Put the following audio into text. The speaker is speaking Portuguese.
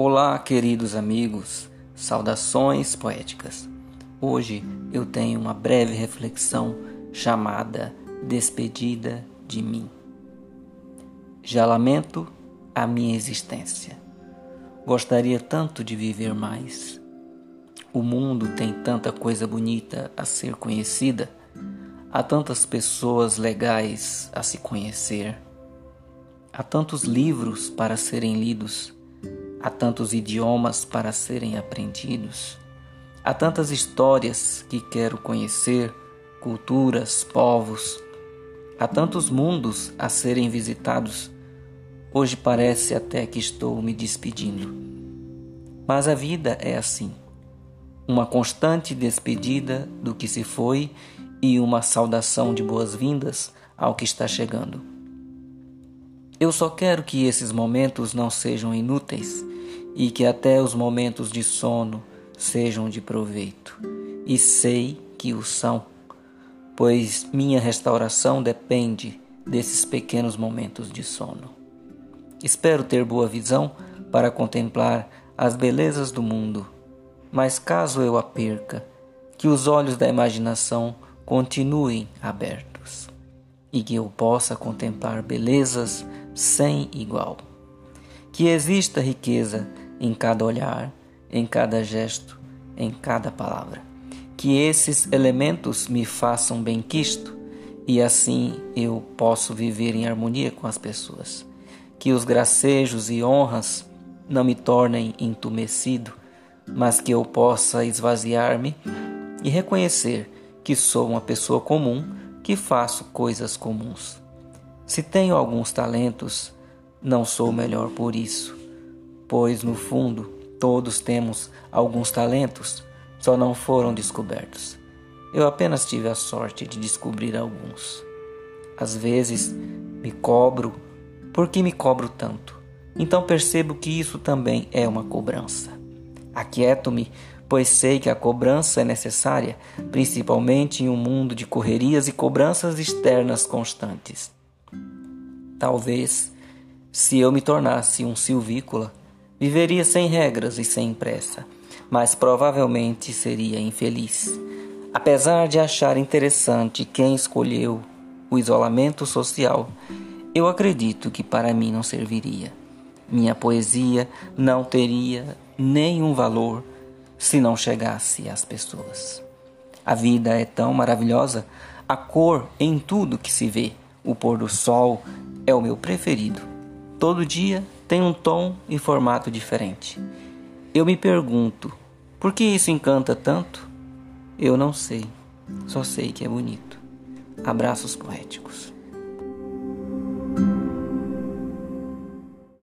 Olá, queridos amigos, saudações poéticas. Hoje eu tenho uma breve reflexão chamada Despedida de mim. Já lamento a minha existência. Gostaria tanto de viver mais. O mundo tem tanta coisa bonita a ser conhecida, há tantas pessoas legais a se conhecer, há tantos livros para serem lidos Há tantos idiomas para serem aprendidos. Há tantas histórias que quero conhecer, culturas, povos. Há tantos mundos a serem visitados. Hoje parece até que estou me despedindo. Mas a vida é assim: uma constante despedida do que se foi e uma saudação de boas-vindas ao que está chegando. Eu só quero que esses momentos não sejam inúteis e que até os momentos de sono sejam de proveito. E sei que o são, pois minha restauração depende desses pequenos momentos de sono. Espero ter boa visão para contemplar as belezas do mundo, mas caso eu a perca, que os olhos da imaginação continuem abertos e que eu possa contemplar belezas sem igual. Que exista riqueza em cada olhar, em cada gesto, em cada palavra. Que esses elementos me façam bem-quisto e assim eu posso viver em harmonia com as pessoas. Que os gracejos e honras não me tornem entumecido, mas que eu possa esvaziar-me e reconhecer que sou uma pessoa comum que faço coisas comuns. Se tenho alguns talentos, não sou melhor por isso, pois no fundo todos temos alguns talentos, só não foram descobertos. Eu apenas tive a sorte de descobrir alguns. Às vezes me cobro, por que me cobro tanto? Então percebo que isso também é uma cobrança. Aquieto-me, pois sei que a cobrança é necessária, principalmente em um mundo de correrias e cobranças externas constantes. Talvez, se eu me tornasse um silvícola, viveria sem regras e sem pressa, mas provavelmente seria infeliz. Apesar de achar interessante quem escolheu o isolamento social, eu acredito que para mim não serviria. Minha poesia não teria nenhum valor se não chegasse às pessoas. A vida é tão maravilhosa, a cor em tudo que se vê, o pôr do sol, é o meu preferido. Todo dia tem um tom e formato diferente. Eu me pergunto, por que isso encanta tanto? Eu não sei, só sei que é bonito. Abraços poéticos.